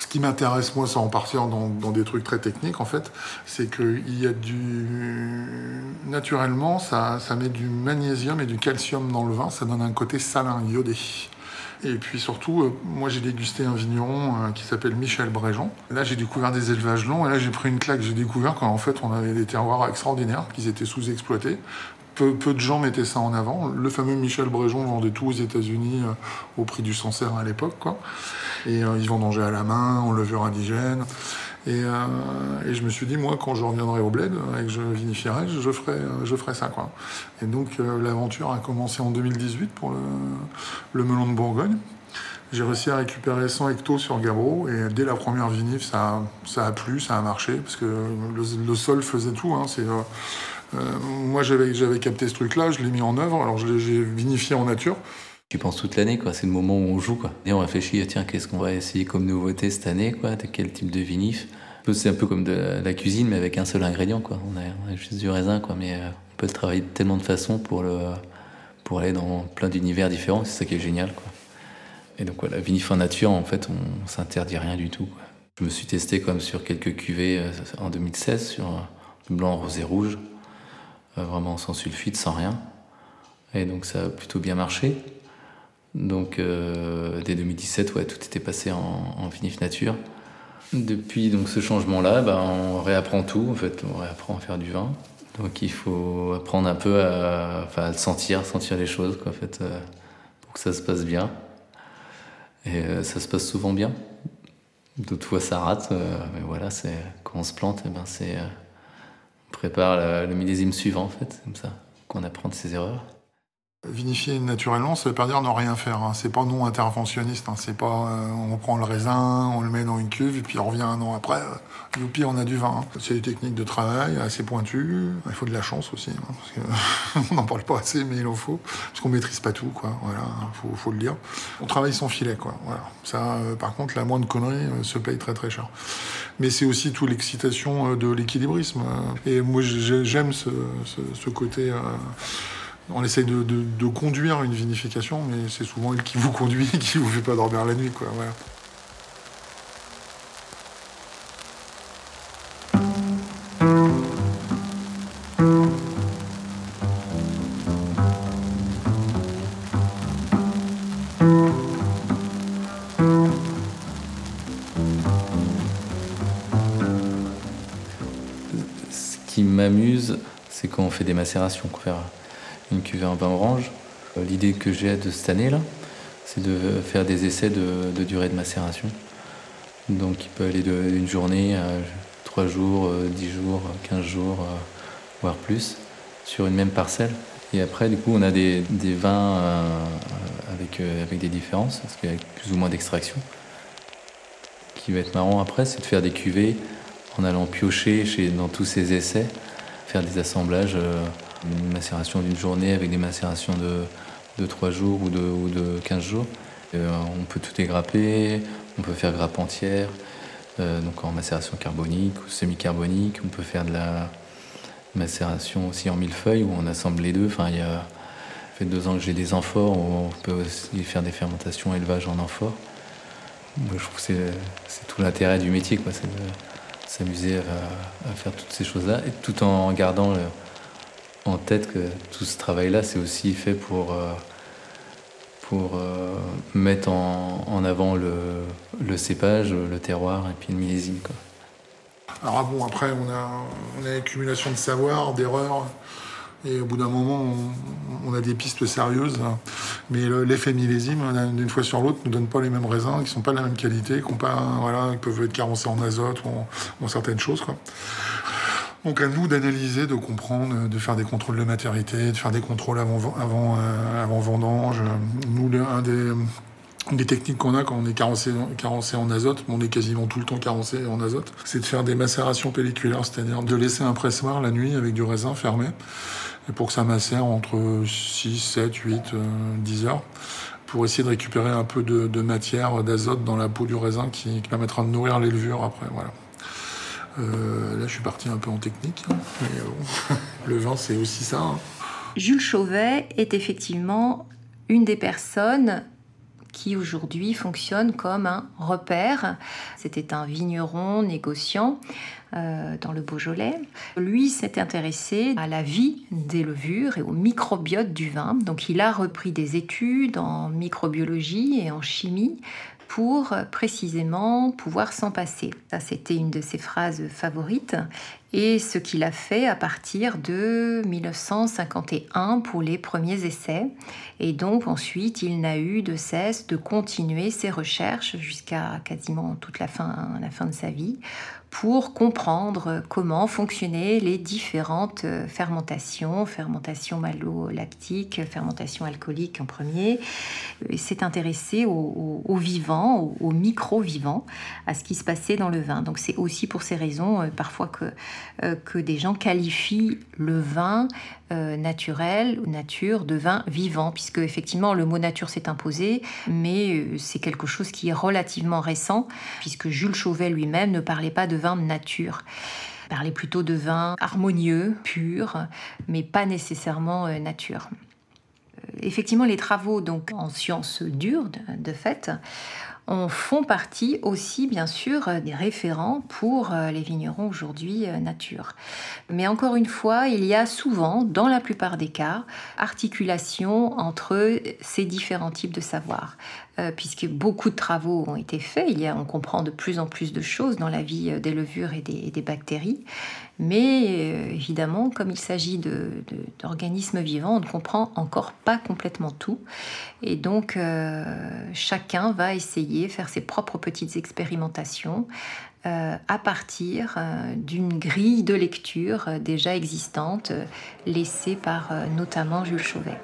Ce qui m'intéresse, moi, sans en partir dans, dans des trucs très techniques, en fait, c'est qu'il y a du. Naturellement, ça, ça met du magnésium et du calcium dans le vin, ça donne un côté salin, iodé. Et puis surtout, euh, moi j'ai dégusté un vigneron euh, qui s'appelle Michel Bréjon. Et là j'ai découvert des élevages longs, et là j'ai pris une claque. J'ai découvert qu'en fait on avait des terroirs extraordinaires, qu'ils étaient sous-exploités. Peu, peu de gens mettaient ça en avant. Le fameux Michel Bréjon vendait tout aux États-Unis euh, au prix du Sancerre à l'époque. Et euh, ils vendangeaient à la main, en levure indigène. Et, euh, et je me suis dit, moi, quand je reviendrai au bled et que je vinifierai, je ferai, euh, je ferai ça, quoi. Et donc, euh, l'aventure a commencé en 2018 pour le, melon de Bourgogne. J'ai réussi à récupérer 100 hectos sur Gabro et dès la première vinif, ça, ça a plu, ça a marché parce que le, sol faisait tout. Hein, c'est, euh, euh, moi, j'avais, j'avais capté ce truc-là, je l'ai mis en œuvre, alors je l'ai, j'ai vinifié en nature. Tu penses toute l'année, quoi. C'est le moment où on joue, quoi. Et on réfléchit, ah, tiens, qu'est-ce qu'on va essayer comme nouveauté cette année, quoi? De quel type de vinif? C'est un peu comme de la- cuisine, mais avec un seul ingrédient, quoi. On a, on juste du raisin, quoi. Mais euh, on peut travailler de tellement de façons pour, le, pour aller dans plein d'univers différents. C'est ça qui est génial, quoi. Et donc, voilà, vinif en nature, en fait, on s'interdit rien du tout. Je me suis testé comme sur quelques cuvées euh, en 2016, sur euh, blanc, rosé, rouge. Vraiment sans sulfite, sans rien. Et donc, ça a plutôt bien marché. Donc euh, dès 2017, ouais, tout était passé en, en vinif nature. Depuis donc ce changement-là, bah, on réapprend tout. En fait, on réapprend à faire du vin. Donc il faut apprendre un peu à, enfin, à sentir, sentir les choses, quoi, en fait, euh, pour que ça se passe bien. Et euh, ça se passe souvent bien. D'autres fois, ça rate. mais voilà, c'est quand on se plante, eh ben, c'est on prépare le, le millésime suivant, en fait, comme ça qu'on apprend de ses erreurs. Vinifier naturellement, ça veut pas dire ne rien faire. Hein. C'est pas non interventionniste. Hein. C'est pas euh, on prend le raisin, on le met dans une cuve et puis on revient un an après. Euh, youpi, on a du vin. Hein. C'est des techniques de travail assez pointues. Il faut de la chance aussi, parce que on n'en parle pas assez, mais il en faut, parce qu'on maîtrise pas tout, quoi. Voilà, faut, faut le dire. On travaille sans filet, quoi. Voilà. Ça, euh, par contre, la moindre connerie se paye très très cher. Mais c'est aussi toute l'excitation de l'équilibrisme. Et moi, j'aime ce, ce, ce côté on essaye de, conduire une vinification, mais c'est souvent elle qui vous conduit et qui vous fait pas dormir la nuit. Quoi, Ce qui m'amuse, c'est quand on fait des macérations. Une cuvée en vin orange. Euh, l'idée que j'ai de cette année, là, c'est de faire des essais de, durée de macération. Donc il peut aller d'une journée à 3 jours, 10 euh, jours, 15 jours, euh, voire plus, sur une même parcelle. Et après, du coup, on a des, vins avec, des différences, parce qu'il y a plus ou moins d'extraction. Ce qui va être marrant après, c'est de faire des cuvées en allant piocher dans tous ces essais, faire des assemblages une macération d'une journée avec des macérations de, de 3 jours ou de, ou de 15 jours. Euh, on peut tout égrapper, on peut faire grappe entière, euh, donc en macération carbonique ou semi-carbonique. On peut faire de la macération aussi en millefeuille où on assemble les deux. Enfin, il y a fait deux ans que j'ai des amphores, on peut aussi faire des fermentations élevage en amphores. je trouve que c'est tout l'intérêt du métier, quoi, c'est de s'amuser à, à, faire toutes ces choses-là, tout en gardant le, en tête que tout ce travail-là, c'est aussi fait pour, euh, pour euh, mettre en, avant le, le, cépage, le terroir et puis le millésime. Alors ah bon, après, on a, on a accumulation de savoir, d'erreurs. Et au bout d'un moment, on, a des pistes sérieuses. Mais l'effet millésime, d'une fois sur l'autre, ne donne pas les mêmes raisins, qui ne sont pas de la même qualité, qui, pas, voilà, peuvent être carencés en azote ou en, certaines choses. Quoi. Donc à nous d'analyser, de comprendre, de faire des contrôles de maturité, de faire des contrôles avant, euh, avant vendange. Nous, des, des techniques qu'on a quand on est carencé, en azote, on est quasiment tout le temps carencé en azote, c'est de faire des macérations pelliculaires, c'est-à-dire de laisser un pressoir la nuit avec du raisin fermé, pour que ça macère entre 6, 7, 8, 10 heures, pour essayer de récupérer un peu de, matière, d'azote dans la peau du raisin qui, qui permettra de nourrir les levures après. Voilà. Euh, là, je suis parti un peu en technique. Hein. Euh, le vin, c'est aussi ça. Hein. Jules Chauvet est effectivement une des personnes qui aujourd'hui fonctionne comme un repère. C'était un vigneron négociant euh, dans le Beaujolais. Lui s'est intéressé à la vie des levures et au microbiote du vin. Donc il a repris des études en microbiologie et en chimie pour précisément pouvoir s'en passer. C'était une de ses phrases favorites et ce qu'il a fait à partir de 1951 pour les premiers essais. Et donc ensuite, il n'a eu de cesse de continuer ses recherches jusqu'à quasiment toute la fin, de sa vie pour comprendre comment fonctionnaient les différentes fermentations, fermentation malolactique, fermentation alcoolique en premier. Il s'est intéressé aux au, vivants, aux, micro-vivants, à ce qui se passait dans le vin. Donc c'est aussi pour ces raisons euh, parfois que, que des gens qualifient le vin naturel ou nature de vin vivant, puisque effectivement le mot nature s'est imposé, mais c'est quelque chose qui est relativement récent, puisque Jules Chauvet lui-même ne parlait pas de vin de nature. Parler plutôt de vin harmonieux, pur, mais pas nécessairement euh, nature. Euh, effectivement, les travaux donc en sciences dures, de fait, en font partie aussi, bien sûr, des référents pour euh, les vignerons aujourd'hui nature. Mais encore une fois, il y a souvent, dans la plupart des cas, articulation entre ces différents types de savoirs. Euh, puisque beaucoup de travaux ont été faits. Il y a, on comprend de plus en plus de choses dans la vie euh, des levures et des, bactéries. Mais euh, évidemment, comme il s'agit d'organismes vivants, on ne comprend encore pas complètement tout. Et donc, chacun va essayer, faire ses propres petites expérimentations à partir d'une grille de lecture déjà existante, laissée par notamment Jules Chauvet.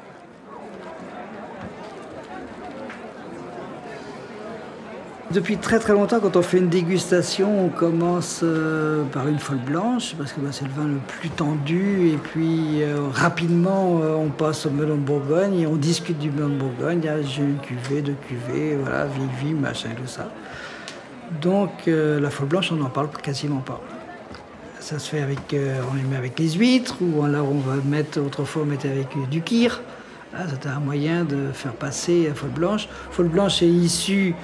Depuis très très longtemps, quand on fait une dégustation, on commence euh, par une folle blanche, parce que bah, c'est le vin le plus tendu, et puis euh, rapidement euh, on passe au melon de Bourgogne, et on discute du melon de Bourgogne, il y a j'ai une cuvée, deux cuvées, voilà, vie, machin, tout ça. Donc la folle blanche, on n'en parle quasiment pas. Ça se fait avec, on les met avec les huîtres, ou là on va mettre, autrefois on mettait avec du kir. Ah, C'était un moyen de faire passer la folle blanche. Folle blanche est issue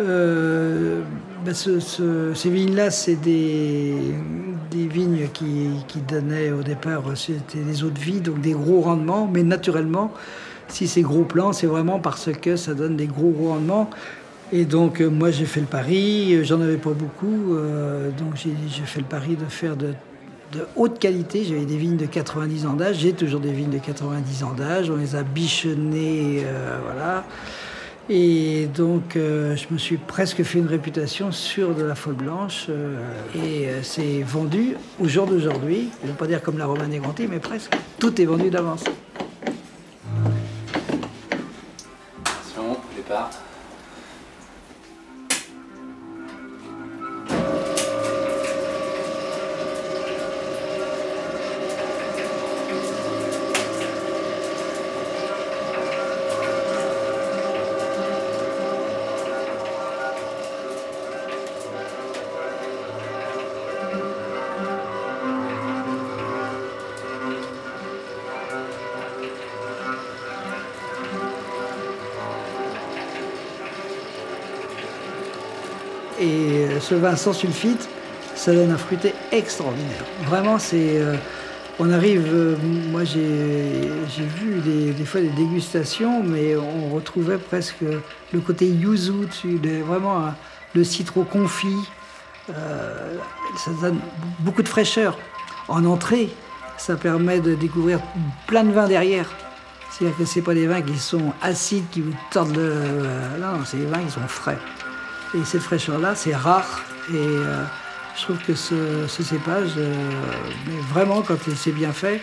euh, ben ces vignes-là, c'est des, vignes qui, donnaient au départ, c'était des eaux de vie, donc des gros rendements, mais naturellement, si c'est gros plants, c'est vraiment parce que ça donne des gros, rendements. Et donc, euh, moi, j'ai fait le pari, euh, j'en avais pas beaucoup, donc j'ai fait le pari de faire de, de haute qualité. J'avais des vignes de 90 ans d'âge, j'ai toujours des vignes de 90 ans d'âge, on les a bichonnées, voilà. Et donc, euh, je me suis presque fait une réputation sur de la folle blanche. Euh, et euh, c'est vendu au jour d'aujourd'hui. Je ne veux pas dire comme la Romane Granti, mais presque. Tout est vendu d'avance. Attention, départ. Ce vin sans sulfite, ça donne un fruité extraordinaire. Vraiment, c'est. Euh, on arrive. Euh, moi, j'ai vu des, fois des dégustations, mais on retrouvait presque le côté yuzu dessus, vraiment le citron confit. ça donne beaucoup de fraîcheur. En entrée, ça permet de découvrir plein de vins derrière. C'est-à-dire que ce pas des vins qui sont acides, qui vous tordent le. non, c'est des vins qui sont frais. Et cette fraîcheur-là, c'est rare. Et euh, je trouve que ce, cépage, euh, vraiment, quand c'est bien fait,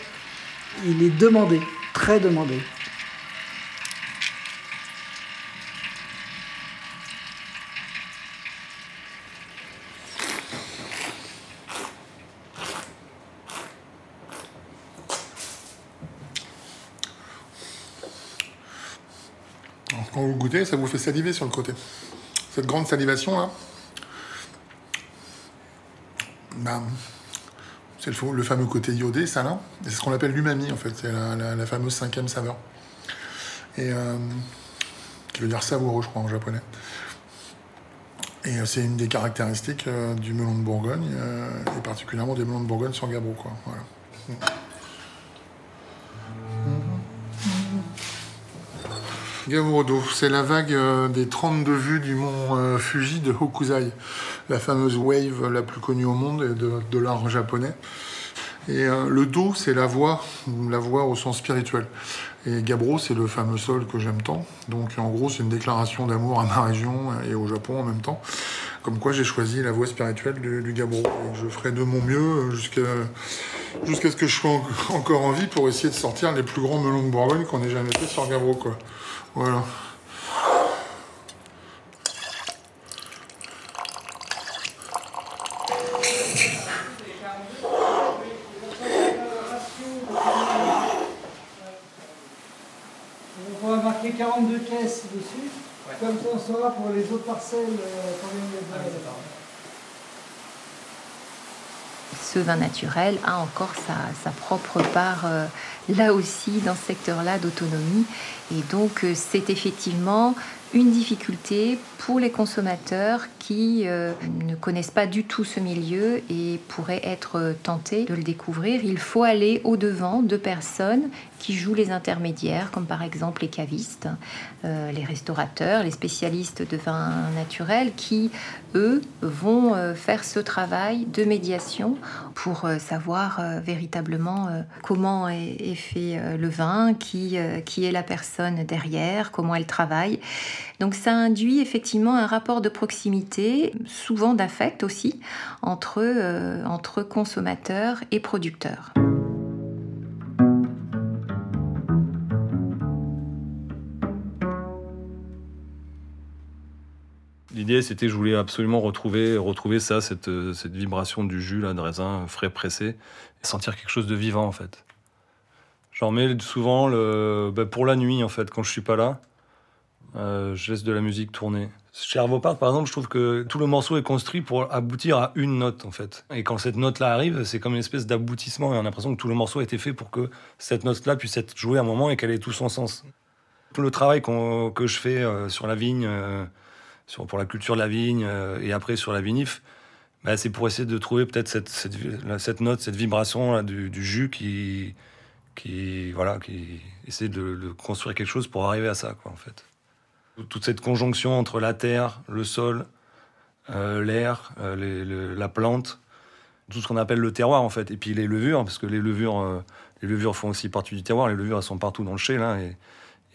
il est demandé, très demandé. quand vous goûtez, ça vous fait saliver sur le côté cette grande salivation là, bah, c'est le, fameux côté iodé, salin. C'est ce qu'on appelle l'umami en fait, c'est la, fameuse cinquième saveur. Et euh, qui veut dire savoureux, je crois, en japonais. Et euh, c'est une des caractéristiques euh, du melon de Bourgogne, et particulièrement des melons de Bourgogne sur Gabro, quoi. Voilà. Gamodo, c'est la vague euh, des 32 vues du mont euh, Fuji de Hokusai, la fameuse wave la plus connue au monde et de, l'art japonais. Et euh, le Do, c'est la voix, la voix au sens spirituel. Et Gabro, c'est le fameux sol que j'aime tant. Donc en gros, c'est une déclaration d'amour à ma région et au Japon en même temps. Comme quoi, j'ai choisi la voie spirituelle du, Gabro. je ferai de mon mieux jusqu'à jusqu'à ce que je sois encore en vie pour essayer de sortir les plus grands melons de Bourgogne qu'on ait jamais fait sur Gabro. Quoi. Voilà. On va marquer 42 caisses dessus. Comme ça, on saura pour les autres parcelles euh, combien il y a de ce vin naturel a encore sa, propre part euh, là aussi dans ce secteur-là d'autonomie. Et donc euh, c'est effectivement une difficulté pour les consommateurs qui euh, ne connaissent pas du tout ce milieu et pourraient être tentés de le découvrir. Il faut aller au-devant de personnes qui jouent les intermédiaires, comme par exemple les cavistes, euh, les restaurateurs, les spécialistes de vin naturel, qui, eux, vont euh, faire ce travail de médiation pour savoir véritablement comment est, fait le vin, qui, qui est la personne derrière, comment elle travaille. Donc ça induit effectivement un rapport de proximité, souvent d'affect aussi, entre, euh, entre consommateurs et producteurs. C'était je voulais absolument retrouver, retrouver ça, cette, cette vibration du jus là, de raisin frais pressé, et sentir quelque chose de vivant en fait. J'en mets souvent le, bah, pour la nuit en fait, quand je suis pas là. Euh, je laisse de la musique tourner. Chez Part, par exemple, je trouve que tout le morceau est construit pour aboutir à une note, en fait. Et quand cette note-là arrive, c'est comme une espèce d'aboutissement, et on a l'impression que tout le morceau a été fait pour que cette note-là puisse être jouée à un moment et qu'elle ait tout son sens. Tout le travail que je fais euh, sur la vigne, euh, sur, pour la culture de la vigne, et après sur la vinif, bah, c'est pour essayer de trouver peut-être cette, cette, cette, note, cette vibration du, jus qui, qui, voilà, qui essaie de, construire quelque chose pour arriver à ça, quoi, en fait. Toute cette conjonction entre la terre, le sol, euh, l'air, euh, la plante, tout ce qu'on appelle le terroir en fait, et puis les levures, parce que les levures, euh, les levures font aussi partie du terroir, les levures sont partout dans le chai là, et,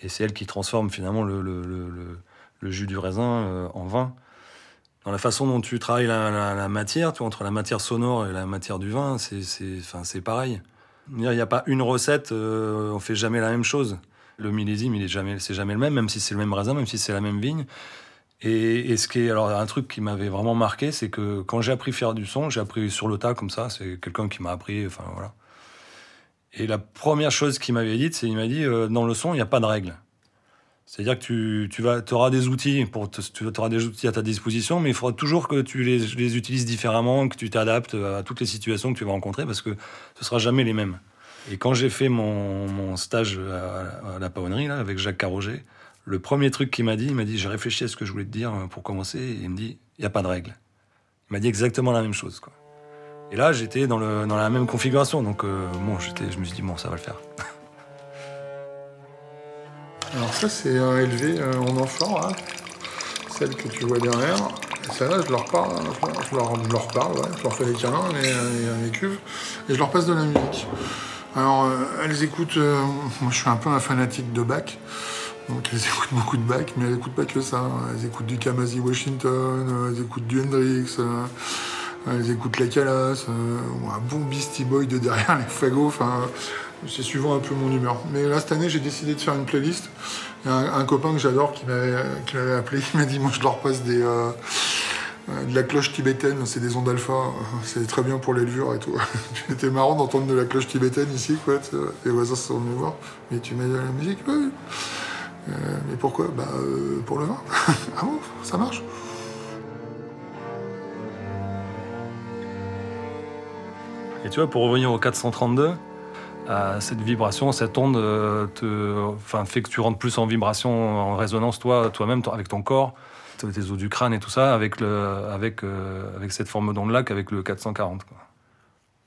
c'est elles qui transforment finalement le, jus du raisin en vin. Dans la façon dont tu travailles la, matière, tu entre la matière sonore et la matière du vin, c'est pareil. Il n'y a pas une recette, on fait jamais la même chose. Le millésime, il jamais, c'est jamais le même, même si c'est le même raisin, même si c'est la même vigne. Et, ce qui est, alors, un truc qui m'avait vraiment marqué, c'est que quand j'ai appris faire du son, j'ai appris sur le tas comme ça. C'est quelqu'un qui m'a appris, enfin voilà. Et la première chose qu'il m'avait dit, c'est il m'a dit euh, dans le son, il n'y a pas de règles. C'est-à-dire que tu, tu vas, auras des outils pour, tu auras des outils à ta disposition, mais il faudra toujours que tu les, utilises différemment, que tu t'adaptes à toutes les situations que tu vas rencontrer, parce que ce sera jamais les mêmes. Et quand j'ai fait mon, stage à, la paonnerie là, avec Jacques Carroger, le premier truc qu'il m'a dit, il m'a dit j'ai réfléchi à ce que je voulais te dire pour commencer, et il me dit il n'y a pas de règle. Il m'a dit exactement la même chose. Quoi. Et là, j'étais dans, dans la même configuration, donc euh, bon, je me suis dit bon, ça va le faire. Alors ça, c'est un élevé euh, en enfant, celle que tu vois derrière. Et ça, là, je leur parle, je leur, je leur parle, je leur fais les câlins, les, les cuves, et je leur passe de la musique. Alors, euh, elles écoutent. Euh, moi, je suis un peu un fanatique de Bach. Donc, elles écoutent beaucoup de Bach, mais elles n'écoutent pas que ça. Elles écoutent du Kamasi Washington, euh, elles écoutent du Hendrix, elles écoutent la Calas, un bon Beastie Boy de derrière les fagots. Enfin, c'est suivant un peu mon humeur. Mais là, cette année, j'ai décidé de faire une playlist. Il y a un, copain que j'adore qui m'avait appelé, il m'a dit Moi, je leur passe des. Euh, de la cloche tibétaine, c'est des ondes alpha, c'est très bien pour les levures et tout. C'était marrant d'entendre de la cloche tibétaine ici, quoi. Les voisins sont venus voir. Mais tu mets de la musique Oui. Euh, mais pourquoi? Bah, euh, pour le vin. ah bon? Ça marche? Et tu vois, pour revenir au 432, cette vibration, cette onde enfin, fait que tu rentres plus en vibration, en résonance toi, toi-même, avec ton corps tes os du crâne et tout ça, avec, euh, cette forme d'onde-là qu'avec le 440. Quoi.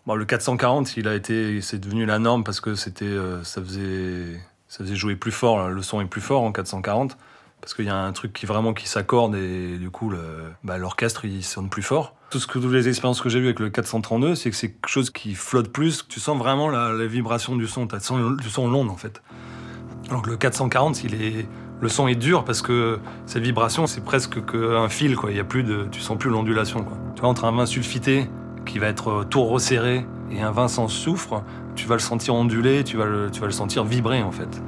Bon, le 440, il a été, c'est devenu la norme parce que c'était, euh, ça, faisait, ça faisait jouer plus fort, le son est plus fort en 440, parce qu'il y a un truc qui vraiment qui s'accorde et du coup bah, l'orchestre il sonne plus fort. Tout ce que toutes les expériences que j'ai vues avec le 432, c'est que c'est quelque chose qui flotte plus, tu sens vraiment la, vibration du son, tu sens, tu sens l'onde en fait. Alors que le 440, il est le son est dur parce que cette vibration, c'est presque qu'un fil, quoi. Il y a plus de, tu sens plus l'ondulation. Tu vois, entre un vin sulfité qui va être tout resserré et un vin sans soufre, tu vas le sentir onduler, tu vas le, tu vas le sentir vibrer, en fait.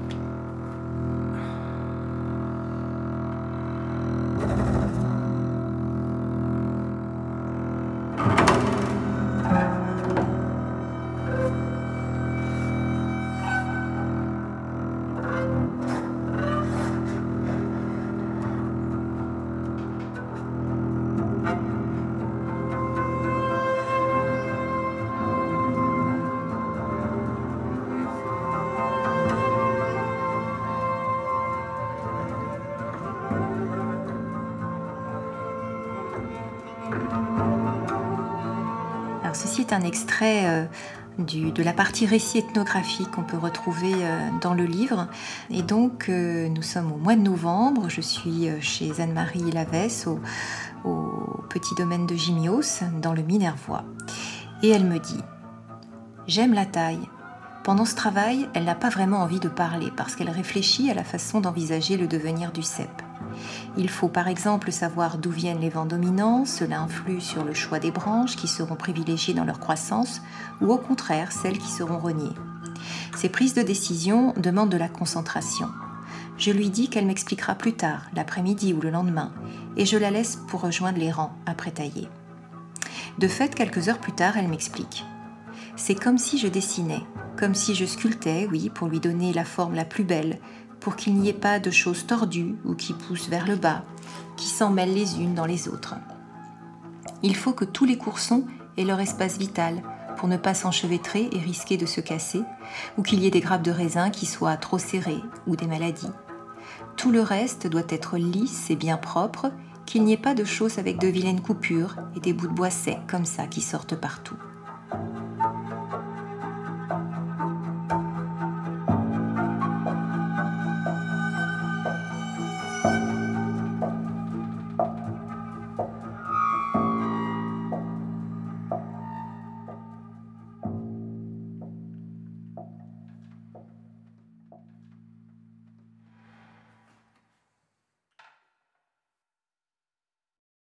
Partie récit ethnographique qu'on peut retrouver euh, dans le livre. Et donc, euh, nous sommes au mois de novembre. Je suis chez Anne-Marie Lavesse au, au, petit domaine de Gimios, dans le Minervois. Et elle me dit J'aime la taille. Pendant ce travail, elle n'a pas vraiment envie de parler parce qu'elle réfléchit à la façon d'envisager le devenir du cep. Il faut par exemple savoir d'où viennent les vents dominants, cela influe sur le choix des branches qui seront privilégiées dans leur croissance ou au contraire celles qui seront reniées. Ces prises de décision demandent de la concentration. Je lui dis qu'elle m'expliquera plus tard, l'après-midi ou le lendemain, et je la laisse pour rejoindre les rangs après tailler. De fait, quelques heures plus tard, elle m'explique. C'est comme si je dessinais, comme si je sculptais, oui, pour lui donner la forme la plus belle, pour qu'il n'y ait pas de choses tordues ou qui poussent vers le bas, qui s'en mêlent les unes dans les autres. Il faut que tous les coursons aient leur espace vital pour ne pas s'enchevêtrer et risquer de se casser, ou qu'il y ait des grappes de raisin qui soient trop serrées ou des maladies. Tout le reste doit être lisse et bien propre, qu'il n'y ait pas de choses avec de vilaines coupures et des bouts de bois secs comme ça qui sortent partout.